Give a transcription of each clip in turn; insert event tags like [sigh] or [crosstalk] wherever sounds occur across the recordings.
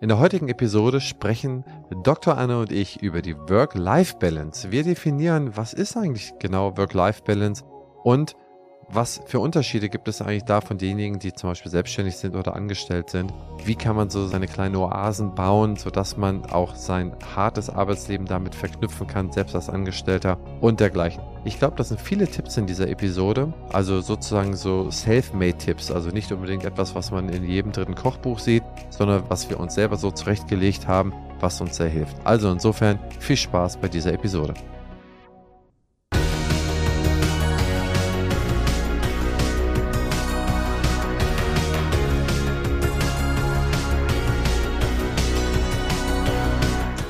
In der heutigen Episode sprechen Dr. Anne und ich über die Work-Life-Balance. Wir definieren, was ist eigentlich genau Work-Life-Balance und was für Unterschiede gibt es eigentlich da von denjenigen, die zum Beispiel selbstständig sind oder angestellt sind? Wie kann man so seine kleinen Oasen bauen, sodass man auch sein hartes Arbeitsleben damit verknüpfen kann, selbst als Angestellter und dergleichen? Ich glaube, das sind viele Tipps in dieser Episode, also sozusagen so Self-Made-Tipps, also nicht unbedingt etwas, was man in jedem dritten Kochbuch sieht, sondern was wir uns selber so zurechtgelegt haben, was uns sehr hilft. Also insofern viel Spaß bei dieser Episode.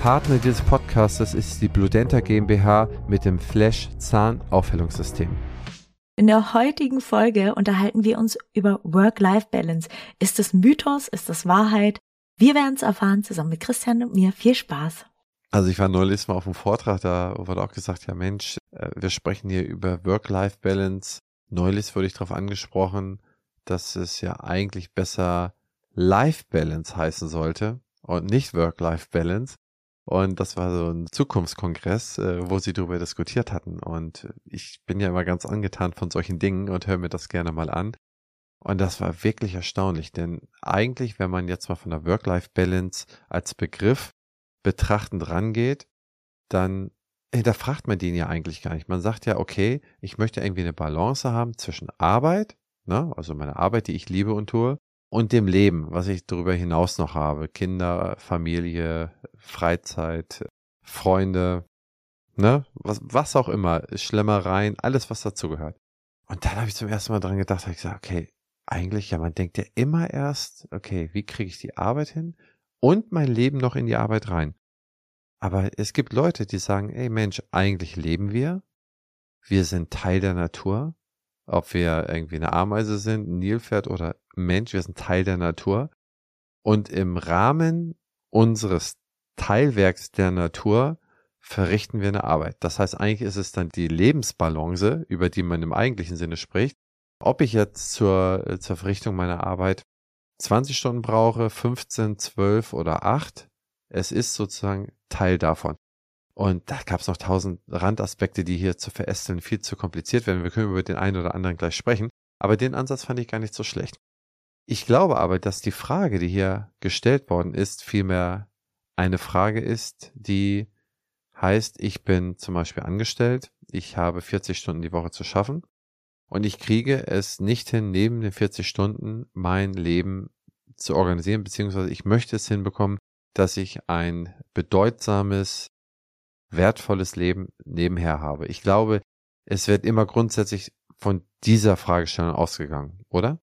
Partner dieses Podcastes ist die Bludenta GmbH mit dem Flash Zahnaufhellungssystem. In der heutigen Folge unterhalten wir uns über Work-Life-Balance. Ist es Mythos? Ist es Wahrheit? Wir werden es erfahren zusammen mit Christian und mir. Viel Spaß. Also ich war neulich mal auf einem Vortrag, da wurde auch gesagt, ja Mensch, äh, wir sprechen hier über Work-Life-Balance. Neulich wurde ich darauf angesprochen, dass es ja eigentlich besser Life-Balance heißen sollte und nicht Work-Life-Balance. Und das war so ein Zukunftskongress, äh, wo sie darüber diskutiert hatten. Und ich bin ja immer ganz angetan von solchen Dingen und höre mir das gerne mal an. Und das war wirklich erstaunlich, denn eigentlich, wenn man jetzt mal von der Work-Life-Balance als Begriff betrachtend rangeht, dann hinterfragt man den ja eigentlich gar nicht. Man sagt ja, okay, ich möchte irgendwie eine Balance haben zwischen Arbeit, ne, also meine Arbeit, die ich liebe und tue, und dem Leben, was ich darüber hinaus noch habe. Kinder, Familie, Freizeit, Freunde, ne, was, was auch immer, Schlemmereien, alles, was dazugehört. Und dann habe ich zum ersten Mal dran gedacht, habe ich gesagt, okay, eigentlich, ja, man denkt ja immer erst, okay, wie kriege ich die Arbeit hin und mein Leben noch in die Arbeit rein. Aber es gibt Leute, die sagen, ey Mensch, eigentlich leben wir, wir sind Teil der Natur, ob wir irgendwie eine Ameise sind, ein Nilpferd oder Mensch, wir sind Teil der Natur. Und im Rahmen unseres Teilwerks der Natur verrichten wir eine Arbeit. Das heißt, eigentlich ist es dann die Lebensbalance, über die man im eigentlichen Sinne spricht. Ob ich jetzt zur, äh, zur Verrichtung meiner Arbeit 20 Stunden brauche, 15, 12 oder 8, es ist sozusagen Teil davon. Und da gab es noch tausend Randaspekte, die hier zu verästeln viel zu kompliziert werden. Wir können über den einen oder anderen gleich sprechen. Aber den Ansatz fand ich gar nicht so schlecht. Ich glaube aber, dass die Frage, die hier gestellt worden ist, vielmehr eine Frage ist, die heißt, ich bin zum Beispiel angestellt, ich habe 40 Stunden die Woche zu schaffen und ich kriege es nicht hin, neben den 40 Stunden mein Leben zu organisieren, beziehungsweise ich möchte es hinbekommen, dass ich ein bedeutsames wertvolles Leben nebenher habe. Ich glaube, es wird immer grundsätzlich von dieser Fragestellung ausgegangen, oder?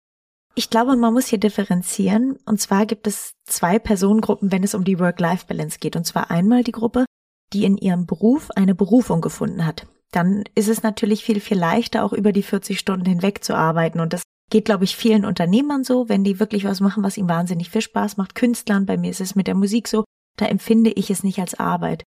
Ich glaube, man muss hier differenzieren. Und zwar gibt es zwei Personengruppen, wenn es um die Work-Life-Balance geht. Und zwar einmal die Gruppe, die in ihrem Beruf eine Berufung gefunden hat. Dann ist es natürlich viel, viel leichter, auch über die 40 Stunden hinweg zu arbeiten. Und das geht, glaube ich, vielen Unternehmern so, wenn die wirklich was machen, was ihnen wahnsinnig viel Spaß macht. Künstlern, bei mir ist es mit der Musik so, da empfinde ich es nicht als Arbeit.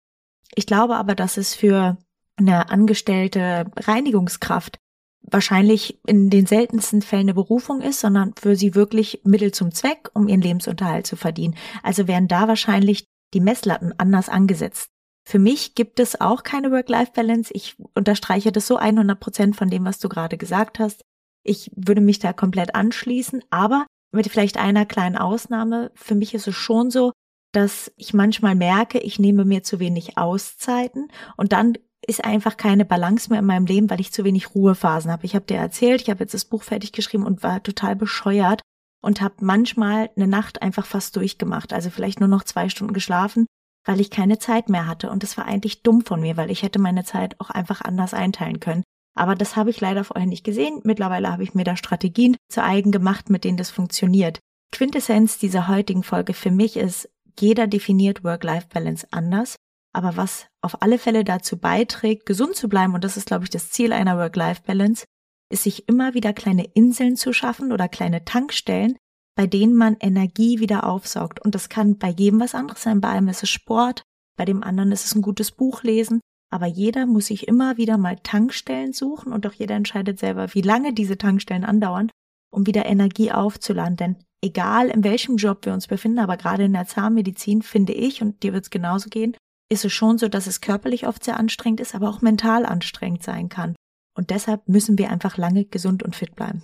Ich glaube aber, dass es für eine angestellte Reinigungskraft wahrscheinlich in den seltensten Fällen eine Berufung ist, sondern für sie wirklich Mittel zum Zweck, um ihren Lebensunterhalt zu verdienen. Also werden da wahrscheinlich die Messlatten anders angesetzt. Für mich gibt es auch keine Work-Life-Balance. Ich unterstreiche das so 100 Prozent von dem, was du gerade gesagt hast. Ich würde mich da komplett anschließen, aber mit vielleicht einer kleinen Ausnahme. Für mich ist es schon so, dass ich manchmal merke, ich nehme mir zu wenig Auszeiten und dann ist einfach keine Balance mehr in meinem Leben, weil ich zu wenig Ruhephasen habe. Ich habe dir erzählt, ich habe jetzt das Buch fertig geschrieben und war total bescheuert und habe manchmal eine Nacht einfach fast durchgemacht, also vielleicht nur noch zwei Stunden geschlafen, weil ich keine Zeit mehr hatte. Und das war eigentlich dumm von mir, weil ich hätte meine Zeit auch einfach anders einteilen können. Aber das habe ich leider vorher nicht gesehen. Mittlerweile habe ich mir da Strategien zu eigen gemacht, mit denen das funktioniert. Quintessenz dieser heutigen Folge für mich ist, jeder definiert Work-Life-Balance anders. Aber was auf alle Fälle dazu beiträgt, gesund zu bleiben, und das ist, glaube ich, das Ziel einer Work-Life-Balance, ist sich immer wieder kleine Inseln zu schaffen oder kleine Tankstellen, bei denen man Energie wieder aufsaugt. Und das kann bei jedem was anderes sein. Bei einem ist es Sport, bei dem anderen ist es ein gutes Buch lesen. Aber jeder muss sich immer wieder mal Tankstellen suchen und auch jeder entscheidet selber, wie lange diese Tankstellen andauern, um wieder Energie aufzuladen. Denn egal in welchem Job wir uns befinden, aber gerade in der Zahnmedizin finde ich, und dir wird es genauso gehen, ist es schon so, dass es körperlich oft sehr anstrengend ist, aber auch mental anstrengend sein kann. Und deshalb müssen wir einfach lange gesund und fit bleiben.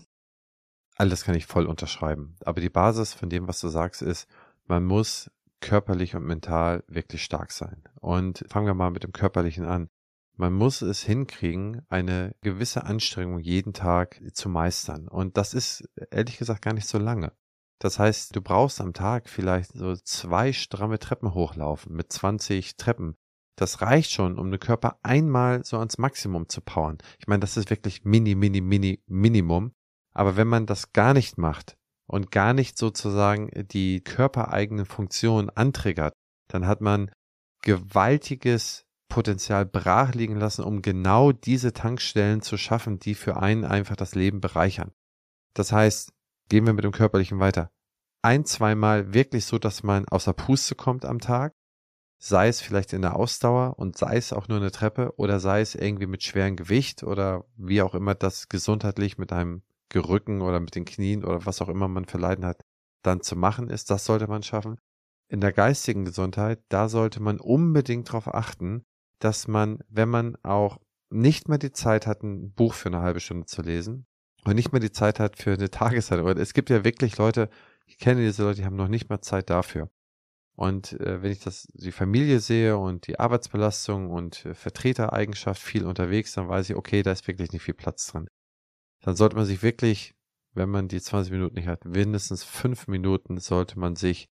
Alles kann ich voll unterschreiben. Aber die Basis von dem, was du sagst, ist, man muss körperlich und mental wirklich stark sein. Und fangen wir mal mit dem Körperlichen an. Man muss es hinkriegen, eine gewisse Anstrengung jeden Tag zu meistern. Und das ist ehrlich gesagt gar nicht so lange. Das heißt, du brauchst am Tag vielleicht so zwei stramme Treppen hochlaufen mit 20 Treppen. Das reicht schon, um den Körper einmal so ans Maximum zu powern. Ich meine, das ist wirklich mini, mini, mini, Minimum. Aber wenn man das gar nicht macht und gar nicht sozusagen die körpereigenen Funktionen antriggert, dann hat man gewaltiges Potenzial brach liegen lassen, um genau diese Tankstellen zu schaffen, die für einen einfach das Leben bereichern. Das heißt, Gehen wir mit dem Körperlichen weiter. Ein, zweimal wirklich so, dass man außer Puste kommt am Tag, sei es vielleicht in der Ausdauer und sei es auch nur eine Treppe oder sei es irgendwie mit schwerem Gewicht oder wie auch immer das gesundheitlich mit einem Gerücken oder mit den Knien oder was auch immer man für Leiden hat, dann zu machen ist, das sollte man schaffen. In der geistigen Gesundheit, da sollte man unbedingt darauf achten, dass man, wenn man auch nicht mehr die Zeit hat, ein Buch für eine halbe Stunde zu lesen, und nicht mehr die Zeit hat für eine [laughs] Tageszeit. Aber es gibt ja wirklich Leute, ich kenne diese Leute, die haben noch nicht mal Zeit dafür. Und äh, wenn ich das, die Familie sehe und die Arbeitsbelastung und äh, Vertretereigenschaft viel unterwegs, dann weiß ich, okay, da ist wirklich nicht viel Platz drin. Dann sollte man sich wirklich, wenn man die 20 Minuten nicht hat, mindestens fünf Minuten sollte man sich,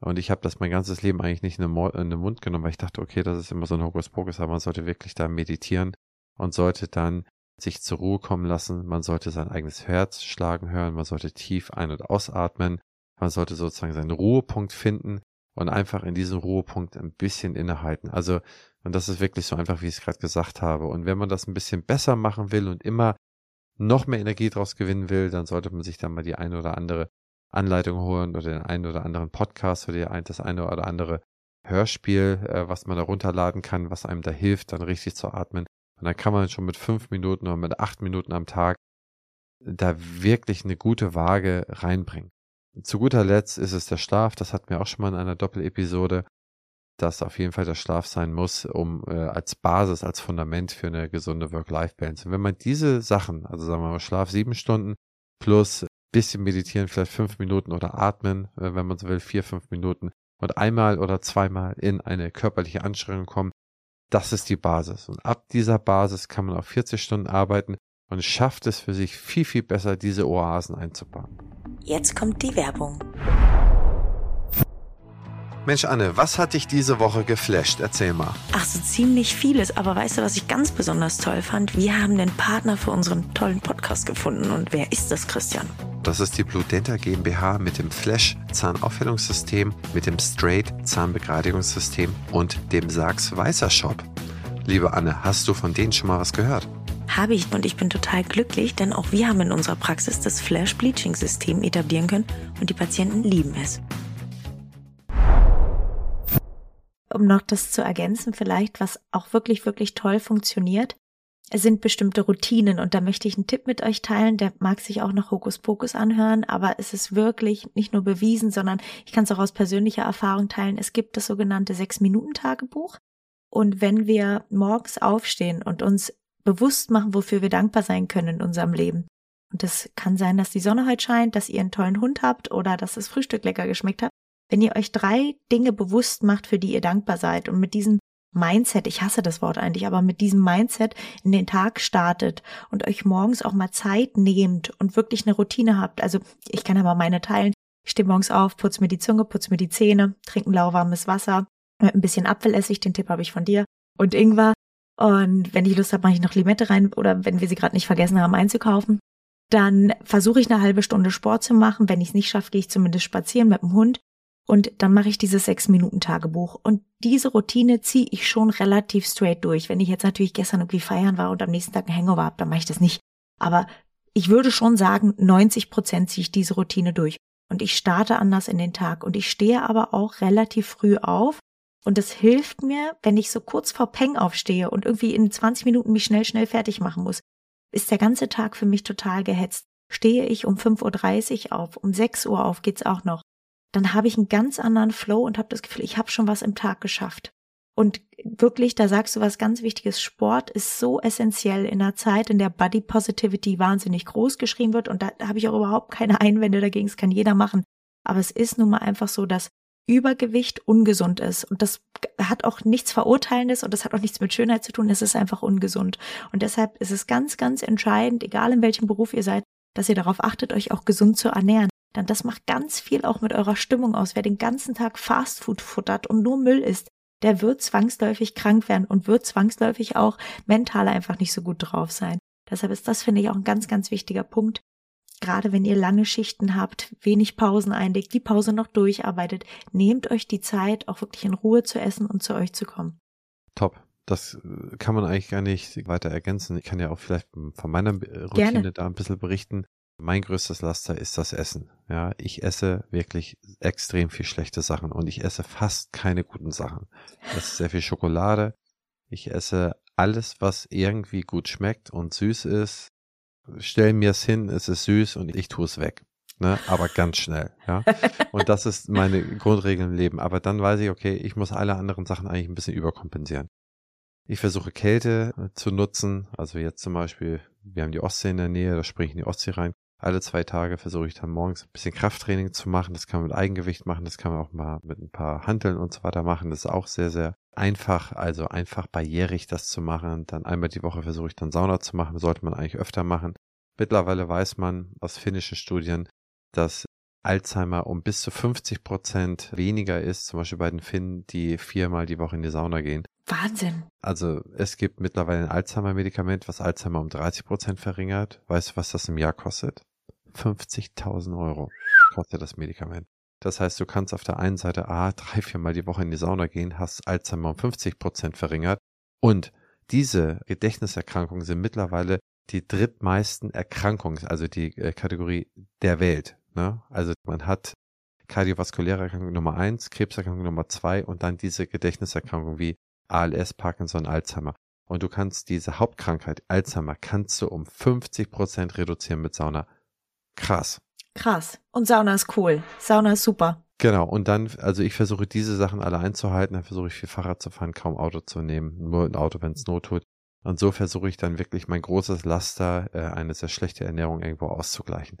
und ich habe das mein ganzes Leben eigentlich nicht in den, in den Mund genommen, weil ich dachte, okay, das ist immer so ein Hokuspokus, aber man sollte wirklich da meditieren und sollte dann sich zur Ruhe kommen lassen, man sollte sein eigenes Herz schlagen hören, man sollte tief ein- und ausatmen, man sollte sozusagen seinen Ruhepunkt finden und einfach in diesem Ruhepunkt ein bisschen innehalten. Also, und das ist wirklich so einfach, wie ich es gerade gesagt habe. Und wenn man das ein bisschen besser machen will und immer noch mehr Energie draus gewinnen will, dann sollte man sich dann mal die eine oder andere Anleitung holen oder den einen oder anderen Podcast oder das eine oder andere Hörspiel, äh, was man da runterladen kann, was einem da hilft, dann richtig zu atmen. Und dann kann man schon mit fünf Minuten oder mit acht Minuten am Tag da wirklich eine gute Waage reinbringen. Zu guter Letzt ist es der Schlaf. Das hatten wir auch schon mal in einer Doppelepisode, dass auf jeden Fall der Schlaf sein muss, um äh, als Basis, als Fundament für eine gesunde Work-Life-Balance. Und wenn man diese Sachen, also sagen wir mal Schlaf sieben Stunden plus bisschen meditieren, vielleicht fünf Minuten oder atmen, äh, wenn man so will, vier, fünf Minuten und einmal oder zweimal in eine körperliche Anstrengung kommen, das ist die Basis. Und ab dieser Basis kann man auf 40 Stunden arbeiten und schafft es für sich viel, viel besser, diese Oasen einzubauen. Jetzt kommt die Werbung. Mensch, Anne, was hat dich diese Woche geflasht? Erzähl mal. Ach, so ziemlich vieles. Aber weißt du, was ich ganz besonders toll fand? Wir haben den Partner für unseren tollen Podcast gefunden. Und wer ist das, Christian? Das ist die Blue Denta GmbH mit dem Flash Zahnaufhellungssystem, mit dem Straight Zahnbegradigungssystem und dem Sachs Weißer Shop. Liebe Anne, hast du von denen schon mal was gehört? Habe ich und ich bin total glücklich, denn auch wir haben in unserer Praxis das Flash Bleaching System etablieren können und die Patienten lieben es. Um noch das zu ergänzen, vielleicht, was auch wirklich, wirklich toll funktioniert, sind bestimmte Routinen und da möchte ich einen Tipp mit euch teilen, der mag sich auch noch Hokuspokus anhören, aber es ist wirklich nicht nur bewiesen, sondern ich kann es auch aus persönlicher Erfahrung teilen. Es gibt das sogenannte Sechs-Minuten-Tagebuch und wenn wir morgens aufstehen und uns bewusst machen, wofür wir dankbar sein können in unserem Leben, und es kann sein, dass die Sonne heute scheint, dass ihr einen tollen Hund habt oder dass das Frühstück lecker geschmeckt hat, wenn ihr euch drei Dinge bewusst macht, für die ihr dankbar seid und mit diesen Mindset, ich hasse das Wort eigentlich, aber mit diesem Mindset in den Tag startet und euch morgens auch mal Zeit nehmt und wirklich eine Routine habt. Also ich kann aber meine teilen. Ich stehe morgens auf, putze mir die Zunge, putze mir die Zähne, trinke lauwarmes Wasser, mit ein bisschen Apfelessig, den Tipp habe ich von dir, und Ingwer. Und wenn ich Lust habe, mache ich noch Limette rein oder wenn wir sie gerade nicht vergessen haben einzukaufen. Dann versuche ich eine halbe Stunde Sport zu machen. Wenn ich es nicht schaffe, gehe ich zumindest spazieren mit dem Hund. Und dann mache ich dieses Sechs-Minuten-Tagebuch. Und diese Routine ziehe ich schon relativ straight durch. Wenn ich jetzt natürlich gestern irgendwie feiern war und am nächsten Tag ein Hangover habe, dann mache ich das nicht. Aber ich würde schon sagen, 90 Prozent ziehe ich diese Routine durch. Und ich starte anders in den Tag. Und ich stehe aber auch relativ früh auf. Und es hilft mir, wenn ich so kurz vor Peng aufstehe und irgendwie in 20 Minuten mich schnell, schnell fertig machen muss, ist der ganze Tag für mich total gehetzt. stehe ich um 5.30 Uhr auf, um 6 Uhr auf geht's auch noch, dann habe ich einen ganz anderen Flow und habe das Gefühl, ich habe schon was im Tag geschafft. Und wirklich, da sagst du was ganz Wichtiges, Sport ist so essentiell in einer Zeit, in der Body Positivity wahnsinnig groß geschrieben wird. Und da habe ich auch überhaupt keine Einwände dagegen, es kann jeder machen. Aber es ist nun mal einfach so, dass Übergewicht ungesund ist. Und das hat auch nichts Verurteilendes und das hat auch nichts mit Schönheit zu tun. Es ist einfach ungesund. Und deshalb ist es ganz, ganz entscheidend, egal in welchem Beruf ihr seid, dass ihr darauf achtet, euch auch gesund zu ernähren. Denn das macht ganz viel auch mit eurer Stimmung aus. Wer den ganzen Tag Fastfood futtert und nur Müll isst, der wird zwangsläufig krank werden und wird zwangsläufig auch mental einfach nicht so gut drauf sein. Deshalb ist das, finde ich, auch ein ganz, ganz wichtiger Punkt. Gerade wenn ihr lange Schichten habt, wenig Pausen einlegt, die Pause noch durcharbeitet, nehmt euch die Zeit, auch wirklich in Ruhe zu essen und zu euch zu kommen. Top. Das äh, kann man eigentlich gar nicht weiter ergänzen. Ich kann ja auch vielleicht von meiner Routine Gerne. da ein bisschen berichten. Mein größtes Laster ist das Essen. Ja, ich esse wirklich extrem viel schlechte Sachen und ich esse fast keine guten Sachen. Ich esse sehr viel Schokolade. Ich esse alles, was irgendwie gut schmeckt und süß ist. Stell mir es hin, es ist süß und ich tue es weg. Ne, aber ganz schnell, ja. [laughs] Und das ist meine Grundregel im Leben. Aber dann weiß ich, okay, ich muss alle anderen Sachen eigentlich ein bisschen überkompensieren. Ich versuche Kälte äh, zu nutzen. Also jetzt zum Beispiel, wir haben die Ostsee in der Nähe, da springe ich in die Ostsee rein alle zwei Tage versuche ich dann morgens ein bisschen Krafttraining zu machen. Das kann man mit Eigengewicht machen, das kann man auch mal mit ein paar Hanteln und so weiter machen. Das ist auch sehr, sehr einfach, also einfach barrierig das zu machen. Dann einmal die Woche versuche ich dann Sauna zu machen, sollte man eigentlich öfter machen. Mittlerweile weiß man aus finnischen Studien, dass Alzheimer um bis zu 50 Prozent weniger ist, zum Beispiel bei den Finnen, die viermal die Woche in die Sauna gehen. Wahnsinn. Also es gibt mittlerweile ein Alzheimer-Medikament, was Alzheimer um 30 Prozent verringert. Weißt du, was das im Jahr kostet? 50.000 Euro kostet das Medikament. Das heißt, du kannst auf der einen Seite A drei, viermal die Woche in die Sauna gehen, hast Alzheimer um 50 Prozent verringert und diese Gedächtniserkrankungen sind mittlerweile die drittmeisten Erkrankungen, also die äh, Kategorie der Welt. Ne? Also man hat kardiovaskuläre Erkrankung Nummer eins, Krebserkrankung Nummer zwei und dann diese Gedächtniserkrankung wie ALS, Parkinson, Alzheimer. Und du kannst diese Hauptkrankheit Alzheimer kannst du um 50 Prozent reduzieren mit Sauna. Krass. Krass. Und Sauna ist cool. Sauna ist super. Genau, und dann, also ich versuche diese Sachen alle einzuhalten, dann versuche ich viel Fahrrad zu fahren, kaum Auto zu nehmen, nur ein Auto, wenn es Not tut. Und so versuche ich dann wirklich mein großes Laster, äh, eine sehr schlechte Ernährung irgendwo auszugleichen.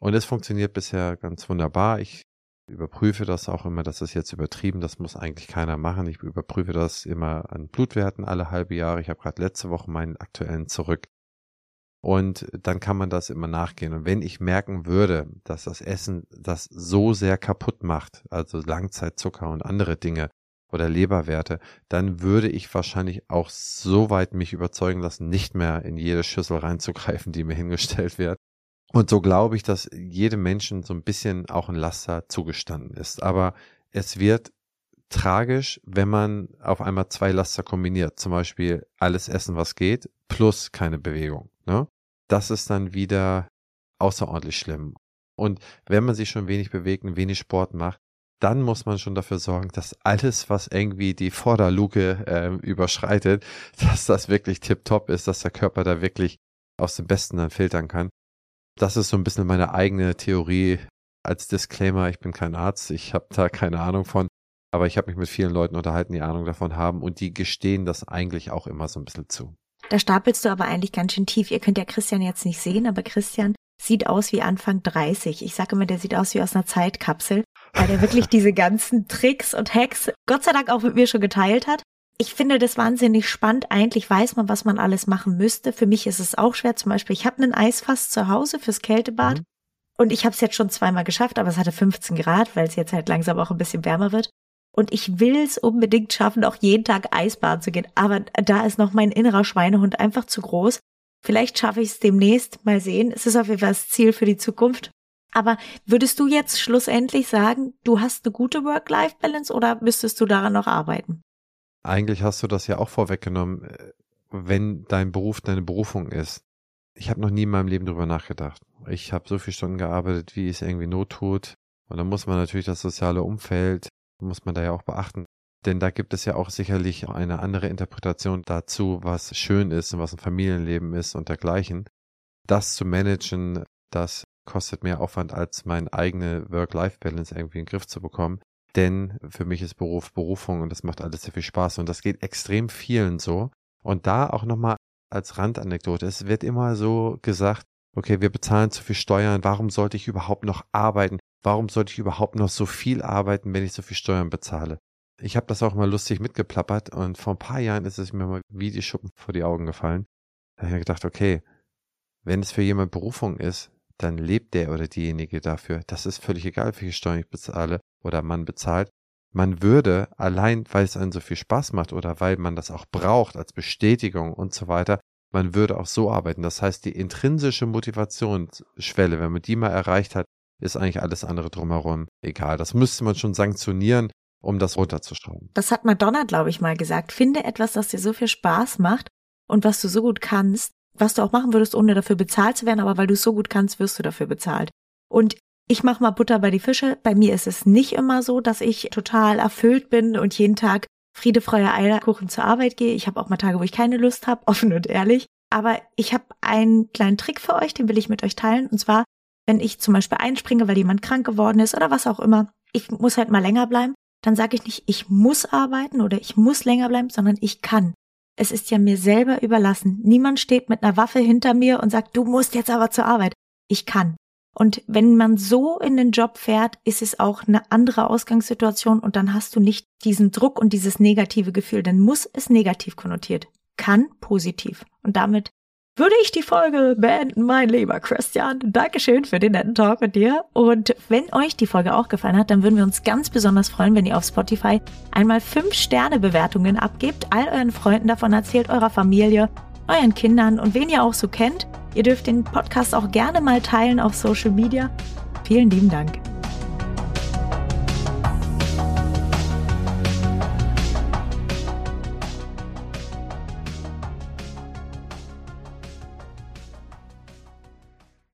Und es funktioniert bisher ganz wunderbar. Ich überprüfe das auch immer, das ist jetzt übertrieben, das muss eigentlich keiner machen. Ich überprüfe das immer an Blutwerten alle halbe Jahre. Ich habe gerade letzte Woche meinen aktuellen zurück. Und dann kann man das immer nachgehen. Und wenn ich merken würde, dass das Essen das so sehr kaputt macht, also Langzeitzucker und andere Dinge oder Leberwerte, dann würde ich wahrscheinlich auch so weit mich überzeugen lassen, nicht mehr in jede Schüssel reinzugreifen, die mir hingestellt wird. Und so glaube ich, dass jedem Menschen so ein bisschen auch ein Laster zugestanden ist. Aber es wird tragisch, wenn man auf einmal zwei Laster kombiniert. Zum Beispiel alles essen, was geht, plus keine Bewegung. Ne? Das ist dann wieder außerordentlich schlimm. Und wenn man sich schon wenig bewegt und wenig Sport macht, dann muss man schon dafür sorgen, dass alles, was irgendwie die Vorderluke äh, überschreitet, [laughs] dass das wirklich tipptopp ist, dass der Körper da wirklich aus dem Besten dann filtern kann. Das ist so ein bisschen meine eigene Theorie als Disclaimer. Ich bin kein Arzt, ich habe da keine Ahnung von. Aber ich habe mich mit vielen Leuten unterhalten, die Ahnung davon haben und die gestehen das eigentlich auch immer so ein bisschen zu. Da stapelst du aber eigentlich ganz schön tief. Ihr könnt ja Christian jetzt nicht sehen, aber Christian sieht aus wie Anfang 30. Ich sage immer, der sieht aus wie aus einer Zeitkapsel, weil er wirklich [laughs] diese ganzen Tricks und Hacks Gott sei Dank auch mit mir schon geteilt hat. Ich finde das wahnsinnig spannend. Eigentlich weiß man, was man alles machen müsste. Für mich ist es auch schwer. Zum Beispiel, ich habe einen Eisfass zu Hause fürs Kältebad. Mhm. Und ich habe es jetzt schon zweimal geschafft, aber es hatte 15 Grad, weil es jetzt halt langsam auch ein bisschen wärmer wird. Und ich will es unbedingt schaffen, auch jeden Tag Eisbaden zu gehen. Aber da ist noch mein innerer Schweinehund einfach zu groß. Vielleicht schaffe ich es demnächst. Mal sehen. Es ist auf jeden Fall das Ziel für die Zukunft. Aber würdest du jetzt schlussendlich sagen, du hast eine gute Work-Life-Balance oder müsstest du daran noch arbeiten? Eigentlich hast du das ja auch vorweggenommen, äh, wenn dein Beruf deine Berufung ist. Ich habe noch nie in meinem Leben drüber nachgedacht. Ich habe so viele Stunden gearbeitet, wie es irgendwie not tut. Und dann muss man natürlich das soziale Umfeld, muss man da ja auch beachten. Denn da gibt es ja auch sicherlich eine andere Interpretation dazu, was schön ist und was ein Familienleben ist und dergleichen. Das zu managen, das kostet mehr Aufwand, als meine eigene Work-Life-Balance irgendwie in den Griff zu bekommen. Denn für mich ist Beruf Berufung und das macht alles sehr viel Spaß und das geht extrem vielen so. Und da auch nochmal als Randanekdote, es wird immer so gesagt, okay, wir bezahlen zu viel Steuern, warum sollte ich überhaupt noch arbeiten? Warum sollte ich überhaupt noch so viel arbeiten, wenn ich so viel Steuern bezahle? Ich habe das auch mal lustig mitgeplappert und vor ein paar Jahren ist es mir mal wie die Schuppen vor die Augen gefallen. Da habe ich gedacht, okay, wenn es für jemand Berufung ist, dann lebt der oder diejenige dafür. Das ist völlig egal, wie viel Steuern ich bezahle oder man bezahlt. Man würde allein, weil es einen so viel Spaß macht oder weil man das auch braucht als Bestätigung und so weiter, man würde auch so arbeiten. Das heißt, die intrinsische Motivationsschwelle, wenn man die mal erreicht hat, ist eigentlich alles andere drumherum egal. Das müsste man schon sanktionieren, um das runterzuschrauben. Das hat Madonna, glaube ich, mal gesagt. Finde etwas, das dir so viel Spaß macht und was du so gut kannst, was du auch machen würdest, ohne dafür bezahlt zu werden, aber weil du es so gut kannst, wirst du dafür bezahlt. Und ich mache mal Butter bei die Fische. Bei mir ist es nicht immer so, dass ich total erfüllt bin und jeden Tag Friede, Freude, Eierkuchen zur Arbeit gehe. Ich habe auch mal Tage, wo ich keine Lust habe, [laughs] offen und ehrlich. Aber ich habe einen kleinen Trick für euch, den will ich mit euch teilen. Und zwar, wenn ich zum Beispiel einspringe, weil jemand krank geworden ist oder was auch immer, ich muss halt mal länger bleiben, dann sage ich nicht, ich muss arbeiten oder ich muss länger bleiben, sondern ich kann. Es ist ja mir selber überlassen. Niemand steht mit einer Waffe hinter mir und sagt, du musst jetzt aber zur Arbeit. Ich kann. Und wenn man so in den Job fährt, ist es auch eine andere Ausgangssituation und dann hast du nicht diesen Druck und dieses negative Gefühl. Dann muss es negativ konnotiert. Kann positiv. Und damit würde ich die Folge beenden, mein lieber Christian. Dankeschön für den netten Talk mit dir. Und wenn euch die Folge auch gefallen hat, dann würden wir uns ganz besonders freuen, wenn ihr auf Spotify einmal fünf Sterne Bewertungen abgebt, all euren Freunden davon erzählt, eurer Familie, euren Kindern und wen ihr auch so kennt. Ihr dürft den Podcast auch gerne mal teilen auf Social Media. Vielen lieben Dank.